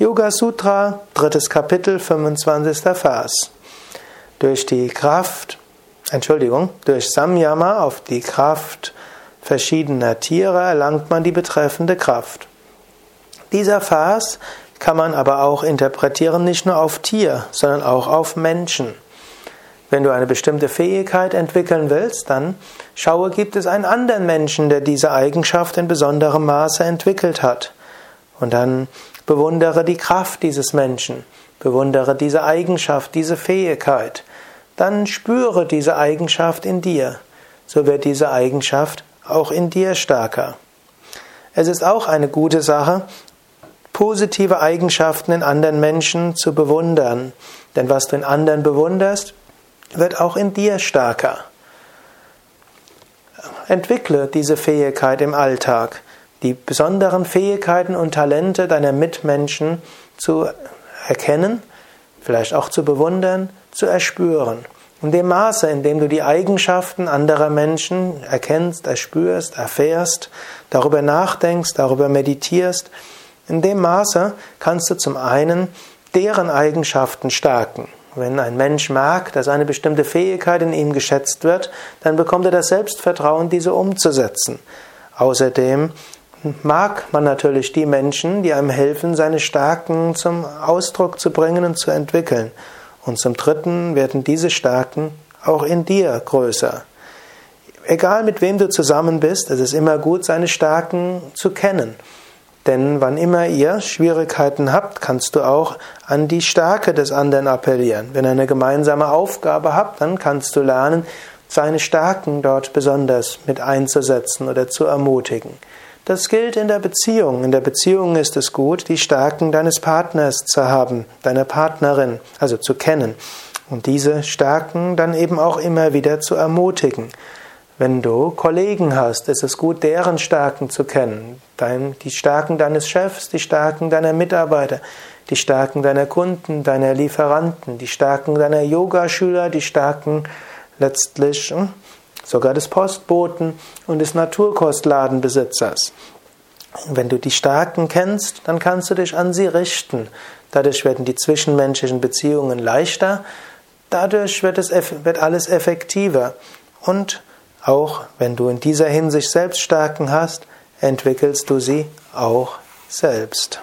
Yoga Sutra, drittes Kapitel, 25. Vers. Durch die Kraft, Entschuldigung, durch Samyama auf die Kraft verschiedener Tiere erlangt man die betreffende Kraft. Dieser Vers kann man aber auch interpretieren nicht nur auf Tier, sondern auch auf Menschen. Wenn du eine bestimmte Fähigkeit entwickeln willst, dann schaue, gibt es einen anderen Menschen, der diese Eigenschaft in besonderem Maße entwickelt hat. Und dann Bewundere die Kraft dieses Menschen. Bewundere diese Eigenschaft, diese Fähigkeit. Dann spüre diese Eigenschaft in dir. So wird diese Eigenschaft auch in dir stärker. Es ist auch eine gute Sache, positive Eigenschaften in anderen Menschen zu bewundern. Denn was du in anderen bewunderst, wird auch in dir stärker. Entwickle diese Fähigkeit im Alltag die besonderen Fähigkeiten und Talente deiner Mitmenschen zu erkennen, vielleicht auch zu bewundern, zu erspüren. In dem Maße, in dem du die Eigenschaften anderer Menschen erkennst, erspürst, erfährst, darüber nachdenkst, darüber meditierst, in dem Maße kannst du zum einen deren Eigenschaften stärken. Wenn ein Mensch merkt, dass eine bestimmte Fähigkeit in ihm geschätzt wird, dann bekommt er das Selbstvertrauen, diese umzusetzen. Außerdem mag man natürlich die Menschen, die einem helfen, seine Stärken zum Ausdruck zu bringen und zu entwickeln. Und zum Dritten werden diese Stärken auch in dir größer. Egal mit wem du zusammen bist, es ist immer gut, seine Stärken zu kennen. Denn wann immer ihr Schwierigkeiten habt, kannst du auch an die Stärke des anderen appellieren. Wenn ihr eine gemeinsame Aufgabe habt, dann kannst du lernen, seine Stärken dort besonders mit einzusetzen oder zu ermutigen. Das gilt in der Beziehung. In der Beziehung ist es gut, die Stärken deines Partners zu haben, deiner Partnerin, also zu kennen. Und diese Stärken dann eben auch immer wieder zu ermutigen. Wenn du Kollegen hast, ist es gut, deren Stärken zu kennen. die Stärken deines Chefs, die Stärken deiner Mitarbeiter, die Stärken deiner Kunden, deiner Lieferanten, die Stärken deiner Yogaschüler, die Stärken letztlich hm, sogar des Postboten und des Naturkostladenbesitzers. Wenn du die Stärken kennst, dann kannst du dich an sie richten. Dadurch werden die zwischenmenschlichen Beziehungen leichter, dadurch wird, es, wird alles effektiver. Und auch wenn du in dieser Hinsicht Selbststärken hast, entwickelst du sie auch selbst.